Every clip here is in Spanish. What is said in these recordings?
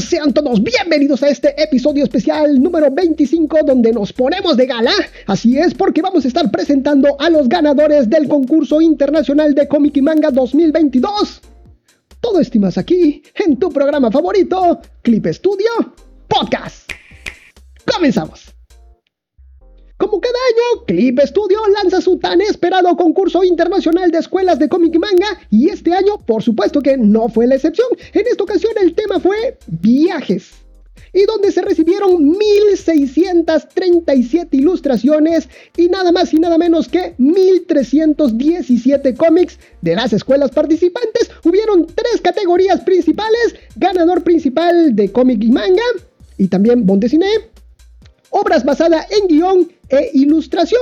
Sean todos bienvenidos a este episodio especial número 25 donde nos ponemos de gala. Así es porque vamos a estar presentando a los ganadores del concurso internacional de cómic y manga 2022. Todo estimas aquí en tu programa favorito, Clip Studio Podcast. Comenzamos. Como cada año, Clip Studio lanza su tan esperado concurso internacional de escuelas de cómic y manga y este año, por supuesto que no fue la excepción. En esta ocasión el tema fue viajes y donde se recibieron 1637 ilustraciones y nada más y nada menos que 1317 cómics de las escuelas participantes. Hubieron tres categorías principales, ganador principal de cómic y manga y también Bondesine obras basadas en guion e ilustración.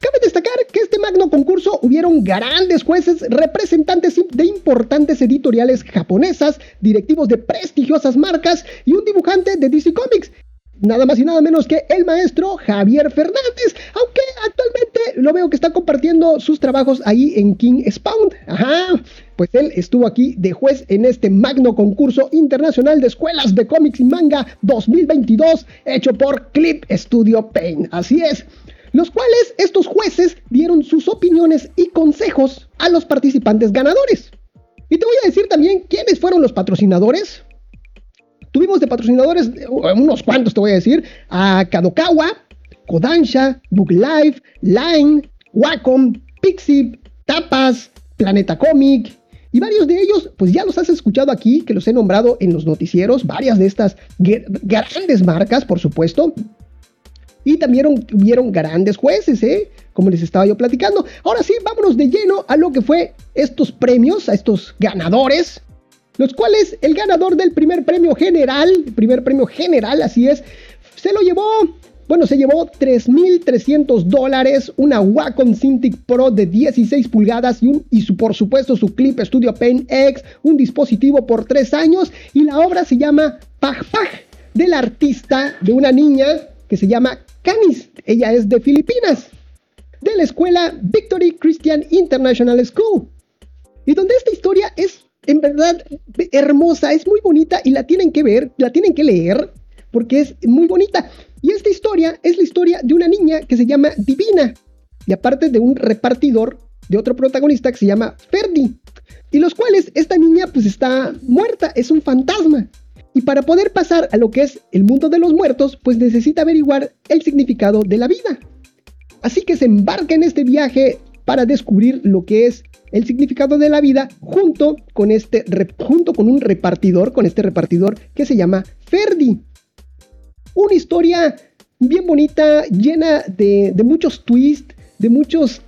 Cabe destacar que este magno concurso hubieron grandes jueces, representantes de importantes editoriales japonesas, directivos de prestigiosas marcas y un dibujante de DC Comics. Nada más y nada menos que el maestro Javier Fernández, aunque actualmente lo veo que está compartiendo sus trabajos ahí en King Spawn. Ajá, pues él estuvo aquí de juez en este magno concurso internacional de escuelas de cómics y manga 2022 hecho por Clip Studio Paint. Así es los cuales estos jueces dieron sus opiniones y consejos a los participantes ganadores. Y te voy a decir también quiénes fueron los patrocinadores. Tuvimos de patrocinadores unos cuantos, te voy a decir, a Kadokawa, Kodansha, Book Life, Line, Wacom, Pixie, Tapas, Planeta Comic, y varios de ellos, pues ya los has escuchado aquí, que los he nombrado en los noticieros, varias de estas grandes marcas, por supuesto. Y también hubieron grandes jueces, ¿eh? Como les estaba yo platicando. Ahora sí, vámonos de lleno a lo que fue estos premios, a estos ganadores. Los cuales el ganador del primer premio general, primer premio general, así es, se lo llevó bueno, se llevó 3.300 dólares, una Wacom Cintiq Pro de 16 pulgadas y, un, y su, por supuesto su Clip Studio Pen X, un dispositivo por 3 años y la obra se llama Paj Paj del artista de una niña que se llama Canis. Ella es de Filipinas, de la escuela Victory Christian International School. Y donde esta historia es en verdad hermosa, es muy bonita y la tienen que ver, la tienen que leer porque es muy bonita. Y esta historia es la historia de una niña que se llama Divina y aparte de un repartidor de otro protagonista que se llama Ferdi. Y los cuales esta niña pues está muerta, es un fantasma. Y para poder pasar a lo que es el mundo de los muertos, pues necesita averiguar el significado de la vida. Así que se embarca en este viaje para descubrir lo que es el significado de la vida junto con este junto con un repartidor, con este repartidor que se llama Ferdi. Una historia bien bonita, llena de, de muchos twists, de muchos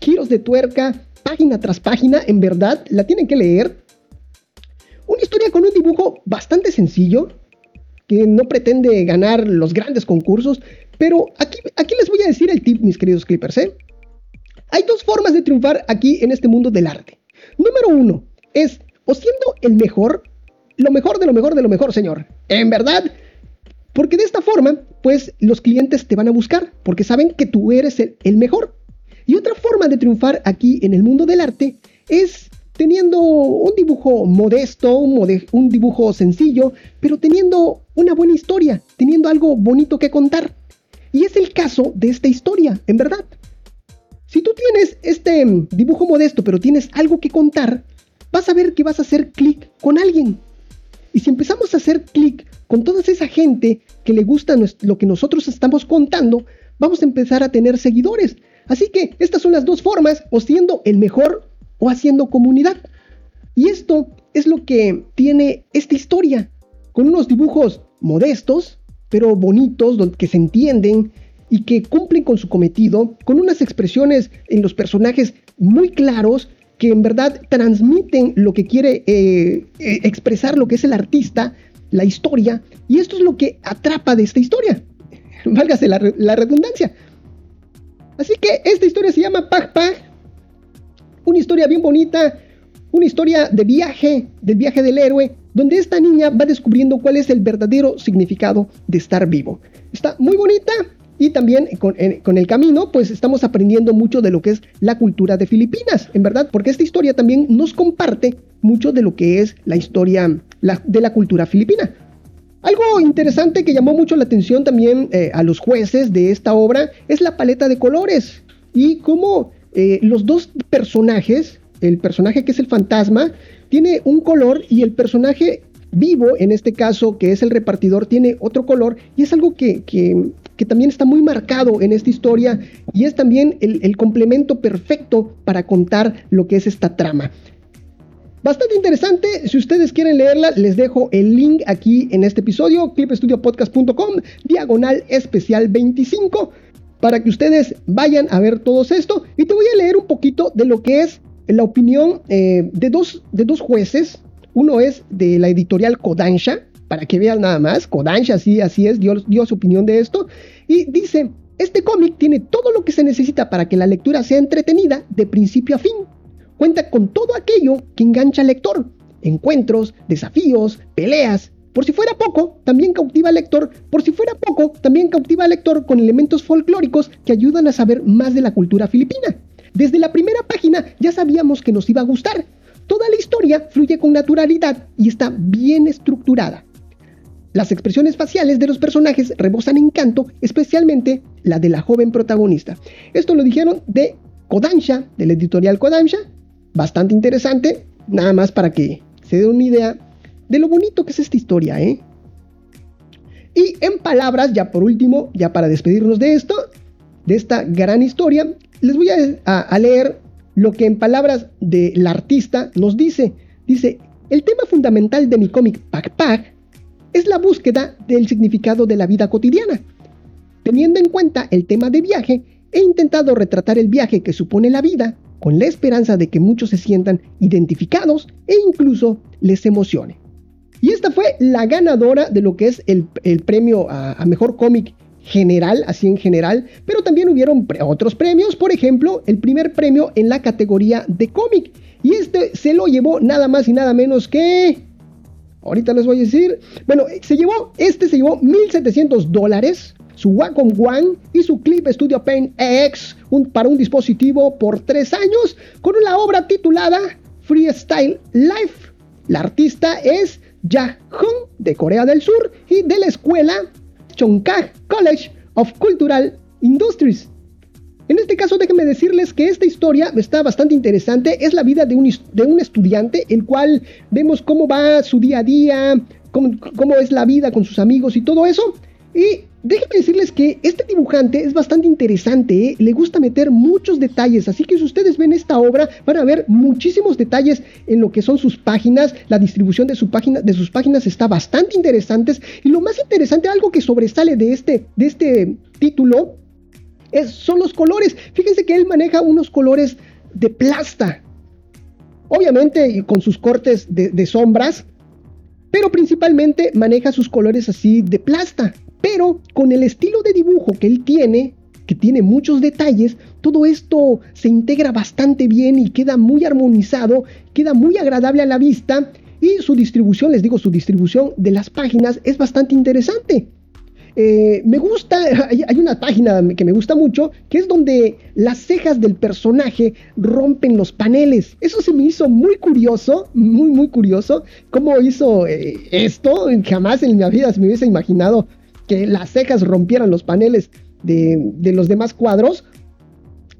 giros de tuerca, página tras página, en verdad, la tienen que leer una historia con un dibujo bastante sencillo, que no pretende ganar los grandes concursos, pero aquí, aquí les voy a decir el tip, mis queridos clippers. ¿eh? Hay dos formas de triunfar aquí en este mundo del arte. Número uno es o siendo el mejor, lo mejor de lo mejor de lo mejor, señor. En verdad, porque de esta forma, pues los clientes te van a buscar, porque saben que tú eres el, el mejor. Y otra forma de triunfar aquí en el mundo del arte es teniendo un dibujo modesto, un, dibujo sencillo, pero teniendo una buena historia, teniendo algo bonito que contar. Y es el caso de esta historia, en verdad. Si tú tienes este dibujo modesto, pero tienes algo que contar, vas a ver que vas a hacer clic con alguien. Y si empezamos a hacer clic con toda esa gente que le gusta lo que nosotros estamos contando, vamos a empezar a tener seguidores. Así que estas son las dos formas, o siendo el mejor o haciendo comunidad. Y esto es lo que tiene esta historia, con unos dibujos modestos, pero bonitos, que se entienden y que cumplen con su cometido, con unas expresiones en los personajes muy claros, que en verdad transmiten lo que quiere eh, eh, expresar lo que es el artista, la historia, y esto es lo que atrapa de esta historia. Válgase la, la redundancia. Así que esta historia se llama Pag Pag una historia bien bonita, una historia de viaje, del viaje del héroe, donde esta niña va descubriendo cuál es el verdadero significado de estar vivo. Está muy bonita y también con, el camino, pues estamos aprendiendo mucho de lo que es la cultura de Filipinas, en verdad, porque esta historia también nos comparte mucho de lo que es la historia de la cultura filipina. Algo interesante que llamó mucho la atención también eh, a los jueces de esta obra es la paleta de colores y cómo eh, los dos personajes, el personaje que es el fantasma, tiene un color y el personaje vivo, en este caso que es el repartidor, tiene otro color y es algo que, también está muy marcado en esta historia y es también el, complemento perfecto para contar lo que es esta trama. Bastante interesante, si ustedes quieren leerla, les dejo el link aquí en este episodio, clipstudiopodcast.com, diagonal especial 25, para que ustedes vayan a ver todo esto. Y te voy a leer un poquito de lo que es la opinión eh, de, dos, de dos jueces. Uno es de la editorial Kodansha, para que vean nada más. Kodansha, así, así es, dio, dio su opinión de esto. Y dice, este cómic tiene todo lo que se necesita para que la lectura sea entretenida de principio a fin cuenta con todo aquello que engancha al lector. Encuentros, desafíos, peleas. Por si fuera poco, también cautiva al lector. Por si fuera poco, también cautiva al lector con elementos folclóricos que ayudan a saber más de la cultura filipina. Desde la primera página ya sabíamos que nos iba a gustar. Toda la historia fluye con naturalidad y está bien estructurada. Las expresiones faciales de los personajes rebosan encanto, especialmente la de la joven protagonista. Esto lo dijeron de Kodansha, del editorial Kodansha, bastante interesante, nada más para que se den una idea de lo bonito que es esta historia, ¿eh? Y en palabras, ya por último, ya para despedirnos de esto, de esta gran historia, les voy a, leer lo que en palabras del artista nos dice. Dice, el tema fundamental de mi cómic Pac Pac es la búsqueda del significado de la vida cotidiana. Teniendo en cuenta el tema de viaje, he intentado retratar el viaje que supone la vida con la esperanza de que muchos se sientan identificados e incluso les emocione. Y esta fue la ganadora de lo que es el, premio a, mejor cómic general, así en general, pero también hubieron otros premios, por ejemplo, el primer premio en la categoría de cómic. Y este se lo llevó nada más y nada menos que... Ahorita les voy a decir. Bueno, se llevó, este se llevó 1.700 dólares su Wacom One y su Clip Studio Paint X para un dispositivo por tres años con una obra titulada Freestyle Life. La artista es Ja Hong de Corea del Sur y de la escuela Chongkak College of Cultural Industries. En este caso, déjenme decirles que esta historia está bastante interesante. Es la vida de un, de un estudiante, el cual vemos cómo va su día a día, cómo, cómo es la vida con sus amigos y todo eso. Y Déjenme decirles que este dibujante es bastante interesante, ¿eh? le gusta meter muchos detalles, así que si ustedes ven esta obra van a ver muchísimos detalles en lo que son sus páginas, la distribución de, sus páginas está bastante interesante y lo más interesante, algo que sobresale de este, de este título, es, son los colores. Fíjense que él maneja unos colores de plasta, obviamente con sus cortes de sombras, pero principalmente maneja sus colores así de plasta. Pero con el estilo de dibujo que él tiene, que tiene muchos detalles, todo esto se integra bastante bien y queda muy armonizado, queda muy agradable a la vista y su distribución, les digo, su distribución de las páginas es bastante interesante. Eh, me gusta, hay, una página que me gusta mucho, que es donde las cejas del personaje rompen los paneles. Eso se me hizo muy curioso, muy, muy curioso. ¿Cómo hizo eh, esto? Jamás en mi vida se me hubiese imaginado que las cejas rompieran los paneles de, los demás cuadros.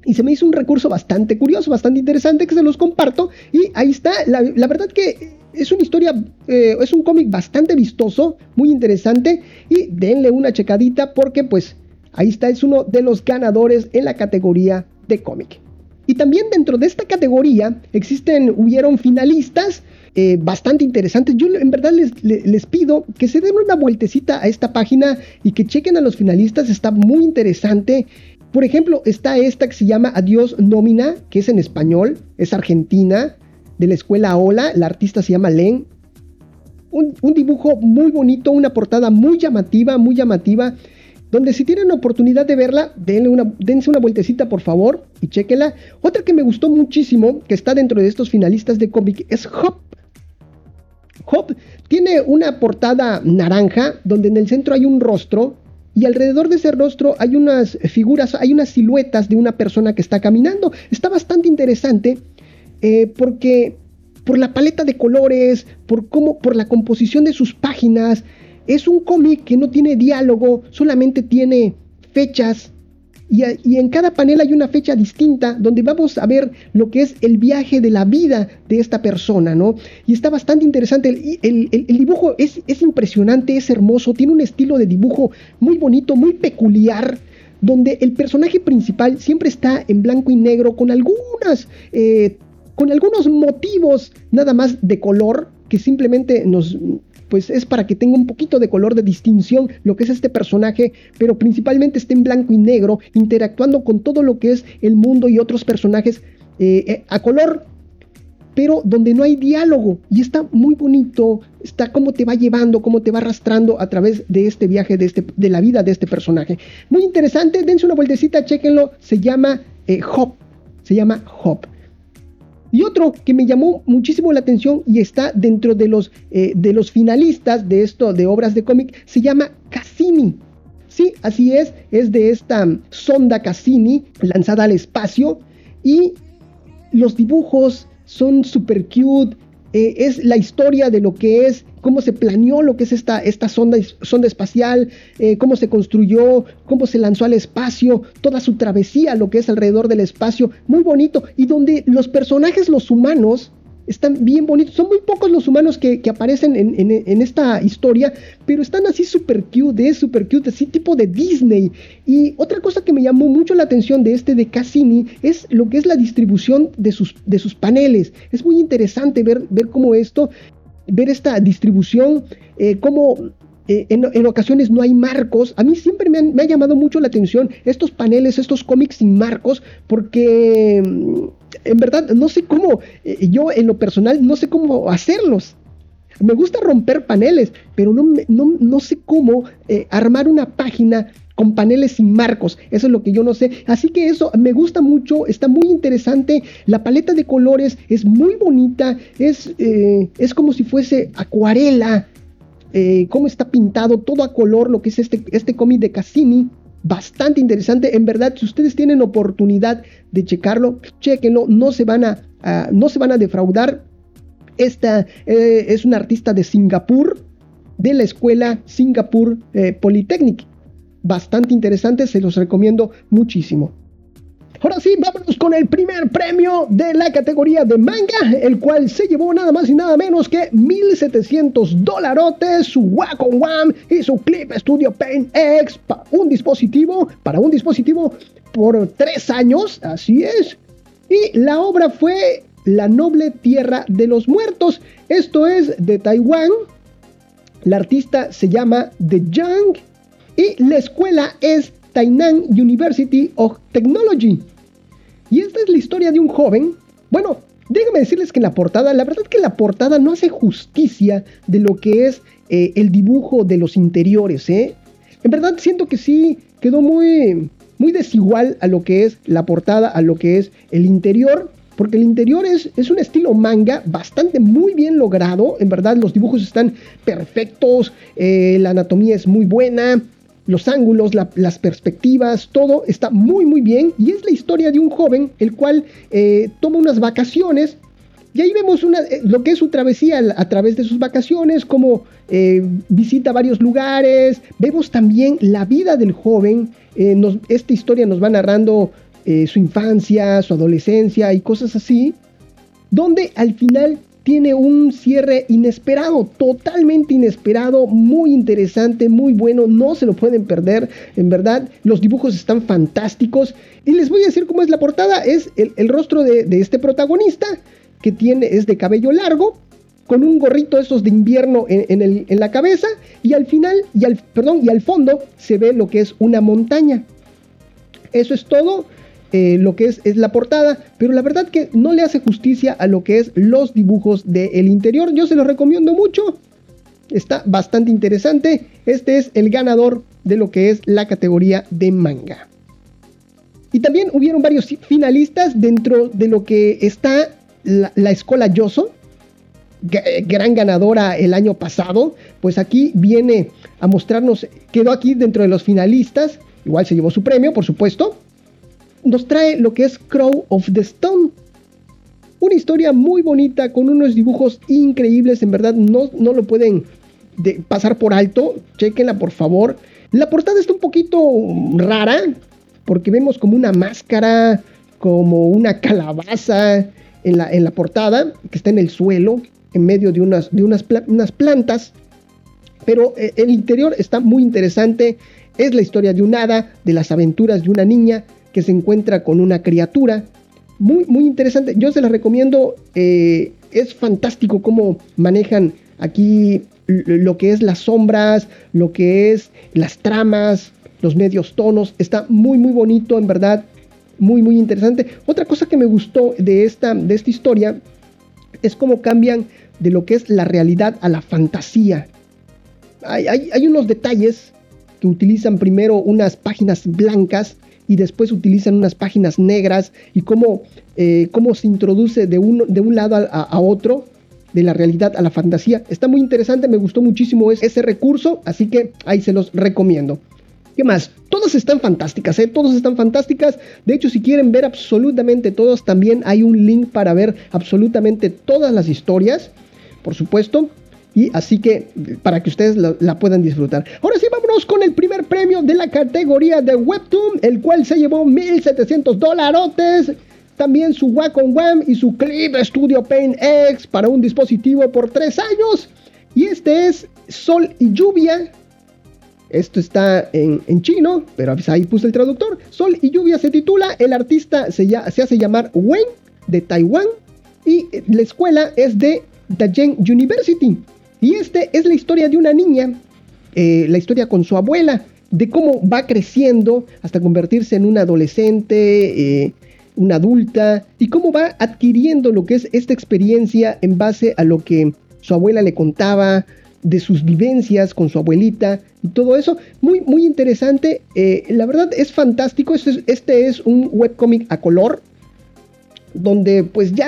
Y se me hizo un recurso bastante curioso, bastante interesante que se los comparto. Y ahí está, la, verdad que es una historia, eh, es un cómic bastante vistoso, muy interesante. Y denle una checadita porque pues ahí está, es uno de los ganadores en la categoría de cómic. Y también dentro de esta categoría existen, hubieron finalistas eh, bastante interesantes. Yo en verdad les, les, pido que se den una vueltecita a esta página y que chequen a los finalistas, está muy interesante. Por ejemplo, está esta que se llama Adiós Nómina, que es en español, es argentina, de la escuela Ola, la artista se llama Len. Un, dibujo muy bonito, una portada muy llamativa, muy llamativa donde si tienen la oportunidad de verla, denle una, dense una vueltecita por favor y chequenla. Otra que me gustó muchísimo, que está dentro de estos finalistas de cómic, es Hop. Hop tiene una portada naranja donde en el centro hay un rostro y alrededor de ese rostro hay unas figuras, hay unas siluetas de una persona que está caminando. Está bastante interesante eh, porque por la paleta de colores, por cómo, por la composición de sus páginas, es un cómic que no tiene diálogo, solamente tiene fechas y, en cada panel hay una fecha distinta donde vamos a ver lo que es el viaje de la vida de esta persona, ¿no? Y está bastante interesante. El, dibujo es, es, impresionante, es hermoso, tiene un estilo de dibujo muy bonito, muy peculiar, donde el personaje principal siempre está en blanco y negro con algunas... Eh, con algunos motivos nada más de color que simplemente nos, pues es para que tenga un poquito de color de distinción lo que es este personaje, pero principalmente está en blanco y negro, interactuando con todo lo que es el mundo y otros personajes eh, eh, a color, pero donde no hay diálogo y está muy bonito, está cómo te va llevando, cómo te va arrastrando a través de este viaje, de, este, de la vida de este personaje. Muy interesante, dense una vueltecita, chequenlo, se llama eh, Hop, se llama Hop. Y otro que me llamó muchísimo la atención y está dentro de los, eh, de los finalistas de esto, de obras de cómic, se llama Cassini. Sí, así es, es de esta sonda Cassini lanzada al espacio y los dibujos son super cute, eh, es la historia de lo que es, cómo se planeó lo que es esta, esta sonda, sonda espacial, eh, cómo se construyó, cómo se lanzó al espacio, toda su travesía, lo que es alrededor del espacio, muy bonito, y donde los personajes, los humanos, están bien bonitos. Son muy pocos los humanos que, aparecen en, esta historia, pero están así super cute, super cute, así tipo de Disney. Y otra cosa que me llamó mucho la atención de este de Cassini es lo que es la distribución de sus, de sus paneles. Es muy interesante ver, ver cómo esto, ver esta distribución, eh, cómo eh, en, ocasiones no hay marcos. A mí siempre me, me, ha llamado mucho la atención estos paneles, estos cómics sin marcos, porque en verdad no sé cómo, eh, yo en lo personal no sé cómo hacerlos. Me gusta romper paneles, pero no, no, no sé cómo eh, armar una página con paneles sin marcos. Eso es lo que yo no sé. Así que eso me gusta mucho, está muy interesante. La paleta de colores es muy bonita, es, es como si fuese acuarela. Cómo está pintado todo a color, lo que es este, este cómic de Cassini bastante interesante. En verdad, si ustedes tienen oportunidad de checarlo, chequenlo, no se van a, no se van a defraudar. Esta eh, es una artista de Singapur, de la escuela Singapur eh, Polytechnic. Bastante interesante, se los recomiendo muchísimo. Ahora sí, vámonos con el primer premio de la categoría de manga, el cual se llevó nada más y nada menos que 1700 dolarotes, su Wacom One y su Clip Studio Paint X, para un dispositivo, para un dispositivo por tres años, así es. Y la obra fue La noble tierra de los muertos, esto es de Taiwán. La artista se llama The Young y la escuela es Tainan University of Technology. Y esta es la historia de un joven. Bueno, déjenme decirles que en la portada, la verdad que la portada no hace justicia de lo que es eh, el dibujo de los interiores, ¿eh? En verdad siento que sí quedó muy, muy desigual a lo que es la portada, a lo que es el interior. Porque el interior es, es un estilo manga bastante muy bien logrado. En verdad los dibujos están perfectos, eh, la anatomía es muy buena los ángulos, las perspectivas, todo está muy muy bien. Y es la historia de un joven el cual eh, toma unas vacaciones. Y ahí vemos una, eh, lo que es su travesía a través de sus vacaciones, como eh, visita varios lugares, vemos también la vida del joven, esta historia nos va narrando su infancia, su adolescencia y cosas así, donde al final tiene un cierre inesperado, totalmente inesperado, muy interesante, muy bueno, no se lo pueden perder, en verdad, los dibujos están fantásticos. Y les voy a decir cómo es la portada, es el, rostro de, este protagonista, que tiene, es de cabello largo, con un gorrito esos de invierno en, la cabeza, y al final, y al, perdón, y al fondo se ve lo que es una montaña. Eso es todo. Eh, lo que es, es, la portada, pero la verdad que no le hace justicia a lo que es los dibujos del interior. Yo se los recomiendo mucho. Está bastante interesante. Este es el ganador de lo que es la categoría de manga. Y también hubieron varios finalistas dentro de lo que está la, la escuela Yoso, gran ganadora el año pasado. Pues aquí viene a mostrarnos, quedó aquí dentro de los finalistas. Igual se llevó su premio, por supuesto nos trae lo que es Crow of the Stone. Una historia muy bonita con unos dibujos increíbles, en verdad no, no lo pueden de pasar por alto, chequenla por favor. La portada está un poquito rara, porque vemos como una máscara, como una calabaza en la, en la portada, que está en el suelo, en medio de unas, de unas, plantas. Pero eh, el interior está muy interesante. Es la historia de un hada, de las aventuras de una niña que se encuentra con una criatura. Muy, muy interesante. Yo se la recomiendo. Eh, es fantástico cómo manejan aquí lo que es las sombras, lo que es las tramas, los medios tonos. Está muy, muy bonito, en verdad. Muy, muy interesante. Otra cosa que me gustó de esta, de esta historia es cómo cambian de lo que es la realidad a la fantasía. Hay, hay, unos detalles que utilizan primero unas páginas blancas y después utilizan unas páginas negras y cómo, eh, cómo se introduce de un, de un lado a, otro, de la realidad a la fantasía. Está muy interesante, me gustó muchísimo ese recurso, así que ahí se los recomiendo. ¿Qué más? Todas están fantásticas, ¿eh? Todas están fantásticas. De hecho, si quieren ver absolutamente todos, también hay un link para ver absolutamente todas las historias, por supuesto. Y así que para que ustedes la, puedan disfrutar. Ahora sí, vámonos con el primer premio de la categoría de Webtoon, el cual se llevó 1700 dolarotes. También su Wacom Wam y su Clip Studio Paint X para un dispositivo por 3 años. Y este es Sol y Lluvia esto está en, chino, pero ahí puse el traductor. Sol y lluvia se titula. El artista se, se hace llamar Wen de Taiwán y la escuela es de Dajeng University. Y este es la historia de una niña, eh, la historia con su abuela, de cómo va creciendo hasta convertirse en una adolescente, eh, una adulta, y cómo va adquiriendo lo que es esta experiencia en base a lo que su abuela le contaba, de sus vivencias con su abuelita y todo eso. Muy, muy interesante. Eh, la verdad es fantástico. Este es, este es un webcomic a color. Donde pues ya,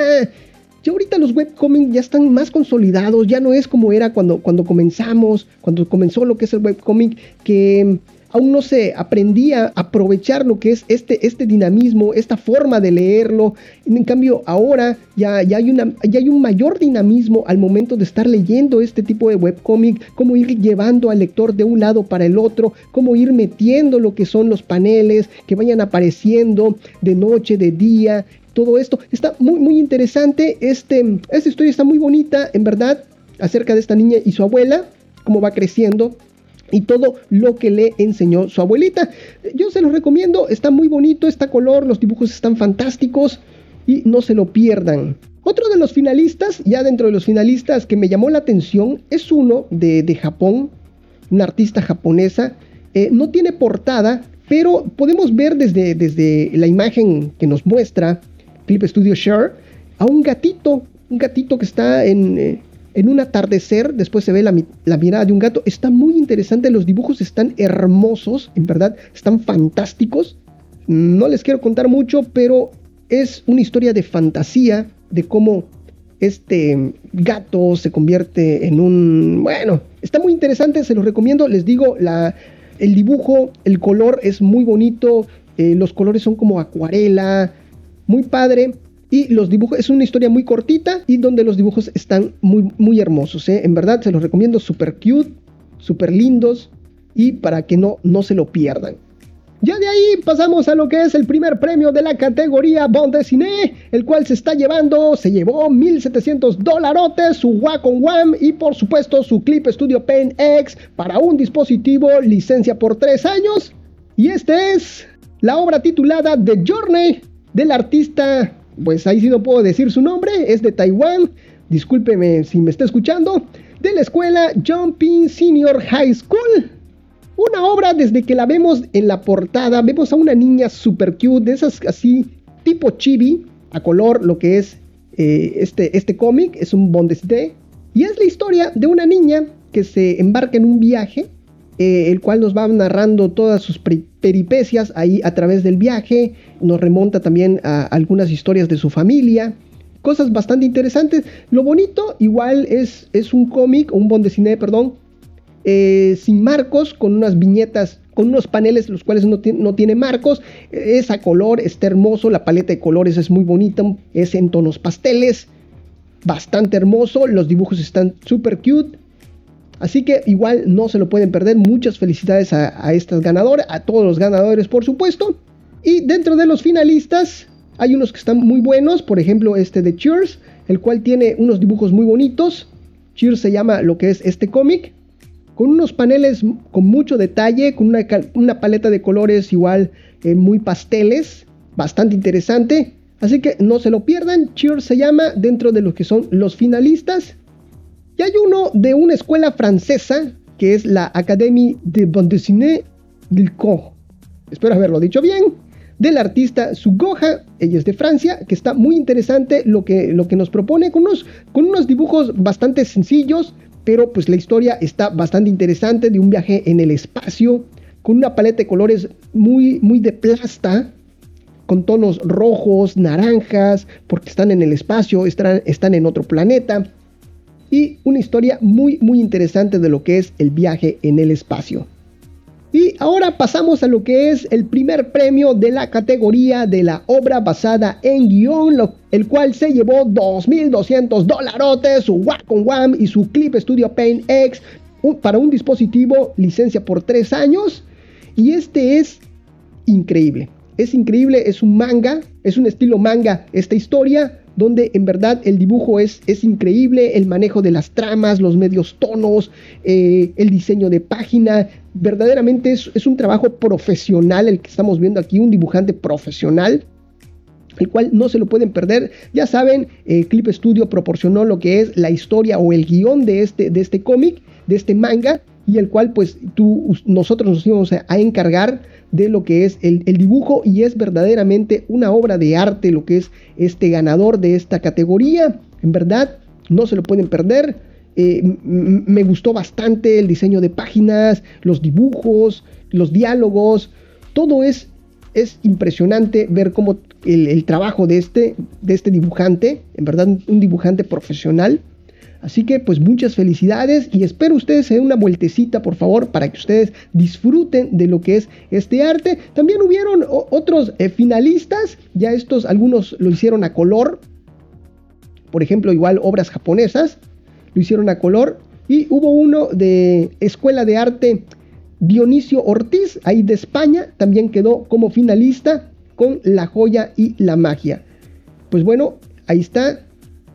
ya ahorita los webcomics ya están más consolidados. Ya no es como era cuando, cuando comenzamos, cuando comenzó lo que es el webcomic. Que aún no se aprendía a aprovechar lo que es este, este dinamismo, esta forma de leerlo. En cambio, ahora ya, ya, hay una, ya hay un mayor dinamismo al momento de estar leyendo este tipo de webcómic, cómo ir llevando al lector de un lado para el otro, cómo ir metiendo lo que son los paneles, que vayan apareciendo de noche, de día, todo esto. Está muy, muy interesante. Este, esta historia está muy bonita, en verdad, acerca de esta niña y su abuela, cómo va creciendo y todo lo que le enseñó su abuelita. Yo se los recomiendo, está muy bonito, está color, los dibujos están fantásticos y no se lo pierdan. Otro de los finalistas, ya dentro de los finalistas que me llamó la atención, es uno de, Japón, una artista japonesa. Eh, no tiene portada, pero podemos ver desde, desde la imagen que nos muestra Clip Studio Share a un gatito, un gatito que está en, eh, en un atardecer, después se ve la, mirada de un gato. Está muy interesante, los dibujos están hermosos, en verdad, están fantásticos. No les quiero contar mucho, pero es una historia de fantasía, de cómo este gato se convierte en un... Bueno, está muy interesante, se los recomiendo. Les digo, la, el dibujo, el color es muy bonito, eh, los colores son como acuarela, muy padre. Y los dibujos, es una historia muy cortita y donde los dibujos están muy, muy hermosos. ¿eh? En verdad se los recomiendo, super cute, super lindos y para que no, no se lo pierdan. Ya de ahí pasamos a lo que es el primer premio de la categoría Bond Cine, el cual se está llevando, se llevó 1700 dolarotes, su Wacom One y por supuesto su Clip Studio Paint X para un dispositivo licencia por 3 años. Y este es la obra titulada The Journey del artista pues ahí sí no puedo decir su nombre, es de Taiwán, discúlpeme si me está escuchando, de la escuela Jumping Senior High School. Una obra desde que la vemos en la portada, vemos a una niña super cute, de esas así tipo chibi, a color, lo que es eh, este, este cómic, es un Bondesde, y es la historia de una niña que se embarca en un viaje eh, el cual nos va narrando todas sus peripecias ahí a través del viaje, nos remonta también a algunas historias de su familia, cosas bastante interesantes. Lo bonito igual es, es un cómic, un bond de cine, perdón, eh, sin marcos, con unas viñetas, con unos paneles los cuales no, no, tiene marcos. Es a color, está hermoso, la paleta de colores es muy bonita, es en tonos pasteles, bastante hermoso, los dibujos están súper cute. Así que igual no se lo pueden perder. Muchas felicidades a, a estas ganadoras, a todos los ganadores por supuesto. Y dentro de los finalistas hay unos que están muy buenos, por ejemplo este de Cheers, el cual tiene unos dibujos muy bonitos. Cheers se llama lo que es este cómic, con unos paneles con mucho detalle, con una, paleta de colores igual eh, muy pasteles, bastante interesante. Así que no se lo pierdan, Cheers se llama dentro de los que son los finalistas. Y hay uno de una escuela francesa, que es la Académie de Bande Dessinée Coq. Espero haberlo dicho bien. Del artista Sugoja, ella es de Francia, que está muy interesante lo que, lo que nos propone con unos, con unos dibujos bastante sencillos, pero pues la historia está bastante interesante de un viaje en el espacio, con una paleta de colores muy, muy de plasta, con tonos rojos, naranjas, porque están en el espacio, están, están en otro planeta, y una historia muy, muy interesante de lo que es el viaje en el espacio. Y ahora pasamos a lo que es el primer premio de la categoría de la obra basada en guion, el cual se llevó 2.200 dolarotes, su Wacom Wam y su Clip Studio Paint X para un dispositivo licencia por 3 años. Y este es increíble. Es increíble, es un manga, es un estilo manga esta historia donde en verdad el dibujo es, es increíble, el manejo de las tramas, los medios tonos, eh, el diseño de página, verdaderamente es, un trabajo profesional el que estamos viendo aquí, un dibujante profesional el cual no se lo pueden perder. Ya saben, eh, Clip Studio proporcionó lo que es la historia o el guion de este, de este cómic, de este manga, y el cual pues tú, nosotros nos íbamos a encargar de lo que es el, dibujo y es verdaderamente una obra de arte lo que es este ganador de esta categoría. En verdad, no se lo pueden perder. Eh, me gustó bastante el diseño de páginas, los dibujos, los diálogos. Todo es, es impresionante ver cómo el, el trabajo de este, de este dibujante, en verdad un dibujante profesional, Así que pues muchas felicidades y espero ustedes se den una vueltecita por favor para que ustedes disfruten de lo que es este arte. También hubieron otros eh, finalistas, ya estos algunos lo hicieron a color. Por ejemplo, igual obras japonesas lo hicieron a color. Y hubo uno de Escuela de Arte Dionisio Ortiz, ahí de España, también quedó como finalista con La joya y la magia. Pues bueno, ahí está.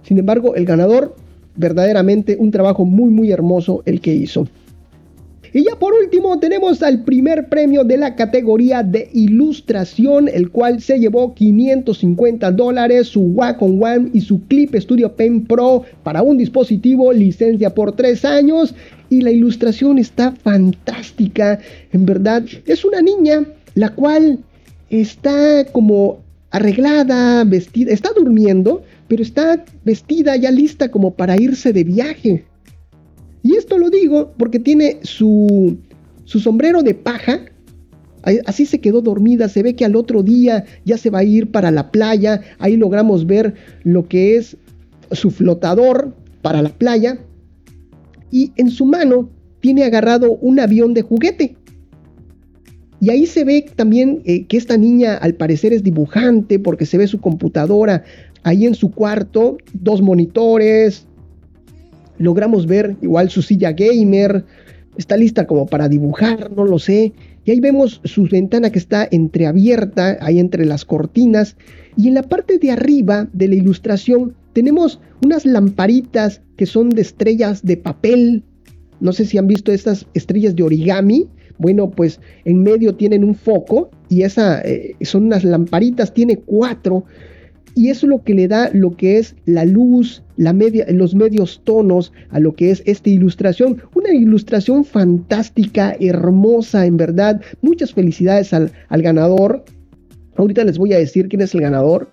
Sin embargo, el ganador verdaderamente un trabajo muy muy hermoso el que hizo. Y ya por último tenemos al primer premio de la categoría de ilustración, el cual se llevó 550 dólares, su Wacom One y su Clip Studio Pen Pro para un dispositivo, licencia por 3 años. Y la ilustración está fantástica, en verdad. Es una niña la cual está como arreglada, vestida, está durmiendo, pero está vestida ya lista como para irse de viaje. Y esto lo digo porque tiene su, su sombrero de paja. Así se quedó dormida, se ve que al otro día ya se va a ir para la playa. Ahí logramos ver lo que es su flotador para la playa. Y en su mano tiene agarrado un avión de juguete. Y ahí se ve también eh, que esta niña al parecer es dibujante porque se ve su computadora ahí en su cuarto, dos monitores, logramos ver igual su silla gamer, está lista como para dibujar, no lo sé. Y ahí vemos su ventana que está entreabierta, ahí entre las cortinas. Y en la parte de arriba de la ilustración tenemos unas lamparitas que son de estrellas de papel. No sé si han visto estas estrellas de origami. Bueno, pues en medio tienen un foco y esa eh, son unas lamparitas, tiene cuatro y eso es lo que le da lo que es la luz, la media, los medios tonos a lo que es esta ilustración. Una ilustración fantástica, hermosa, en verdad. Muchas felicidades al, al ganador. Ahorita les voy a decir quién es el ganador.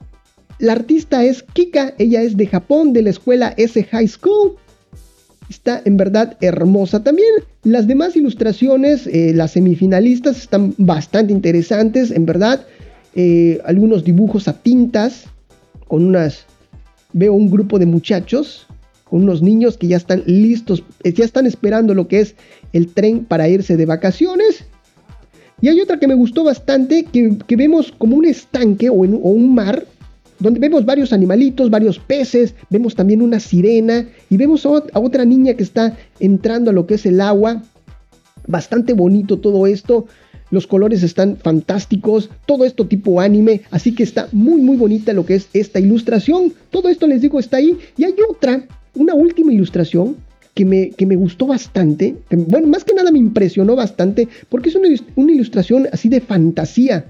La artista es Kika, ella es de Japón, de la escuela S High School. Está en verdad hermosa también. Las demás ilustraciones, eh, las semifinalistas, están bastante interesantes, en verdad. Eh, algunos dibujos a tintas, con unas, veo un grupo de muchachos, con unos niños que ya están listos, eh, ya están esperando lo que es el tren para irse de vacaciones. Y hay otra que me gustó bastante, que, vemos como un estanque o, un mar, donde vemos varios animalitos, varios peces, vemos también una sirena y vemos a otra niña que está entrando a lo que es el agua. Bastante bonito todo esto. Los colores están fantásticos, todo esto tipo anime, así que está muy muy bonita lo que es esta ilustración. Todo esto les digo está ahí. Y hay otra, una última ilustración que me, que me gustó bastante. bueno, más que nada me impresionó bastante porque es una, una ilustración así de fantasía.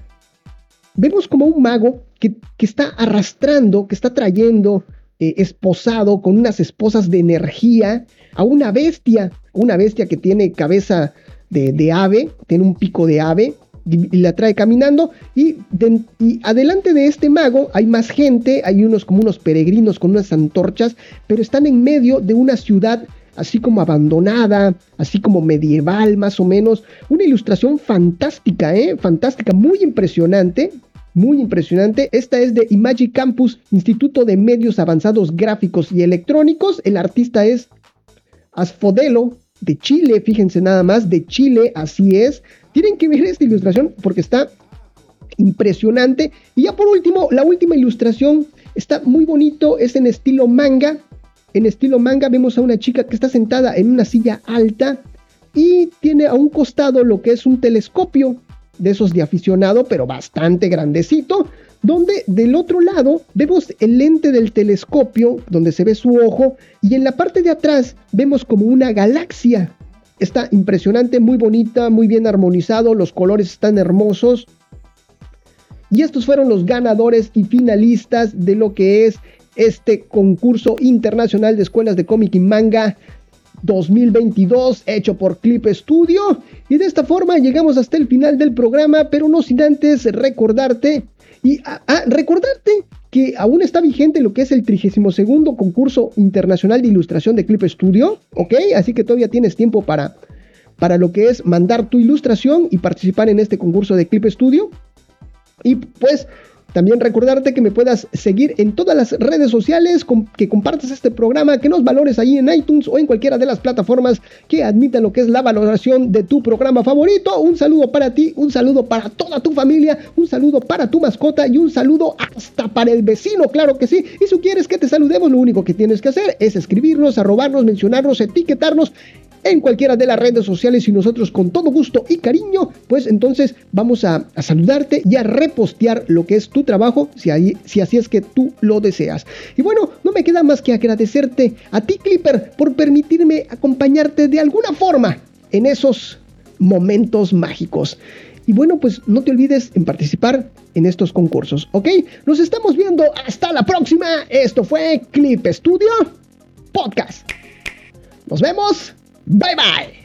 Vemos como un mago que, está arrastrando, que está trayendo eh, esposado con unas esposas de energía a una bestia, una bestia que tiene cabeza de, ave, tiene un pico de ave, y, la trae caminando y, y, adelante de este mago hay más gente, hay unos como unos peregrinos con unas antorchas, pero están en medio de una ciudad así como abandonada, así como medieval más o menos, una ilustración fantástica, ¿eh? fantástica, muy impresionante, muy impresionante. Esta es de Imagic Campus, Instituto de Medios Avanzados Gráficos y Electrónicos. El artista es Asfodelo de Chile, fíjense nada más, de Chile, así es. Tienen que ver esta ilustración porque está impresionante. Y ya por último, la última ilustración está muy bonito, es en estilo manga. En estilo manga vemos a una chica que está sentada en una silla alta y tiene a un costado lo que es un telescopio de esos de aficionado, pero bastante grandecito, donde del otro lado vemos el lente del telescopio, donde se ve su ojo, y en la parte de atrás vemos como una galaxia. Está impresionante, muy bonita, muy bien armonizado, los colores están hermosos. Y estos fueron los ganadores y finalistas de lo que es este concurso internacional de escuelas de cómic y manga 2022 hecho por Clip Studio. Y de esta forma llegamos hasta el final del programa, pero no sin antes recordarte y ah, ah, recordarte que aún está vigente lo que es el 32 concurso internacional de ilustración de Clip Studio, ¿ok? Así que todavía tienes tiempo para, para lo que es mandar tu ilustración y participar en este concurso de Clip Studio. Y pues también recordarte que me puedas seguir en todas las redes sociales, que compartas este programa, que nos valores ahí en iTunes o en cualquiera de las plataformas que admitan lo que es la valoración de tu programa favorito. Un saludo para ti, un saludo para toda tu familia, un saludo para tu mascota y un saludo hasta para el vecino, claro que sí. Y si quieres que te saludemos, lo único que tienes que hacer es escribirnos, arrobarnos, mencionarnos, etiquetarnos en cualquiera de las redes sociales y nosotros con todo gusto y cariño, pues entonces vamos a, saludarte y a repostear lo que es tu trabajo, si, si así es que tú lo deseas. Y bueno, no me queda más que agradecerte a ti, Clipper, por permitirme acompañarte de alguna forma en esos momentos mágicos. Y bueno, pues no te olvides en participar en estos concursos, ¿ok? Nos estamos viendo hasta la próxima. Esto fue Clip Studio Podcast. Nos vemos. Bye bye.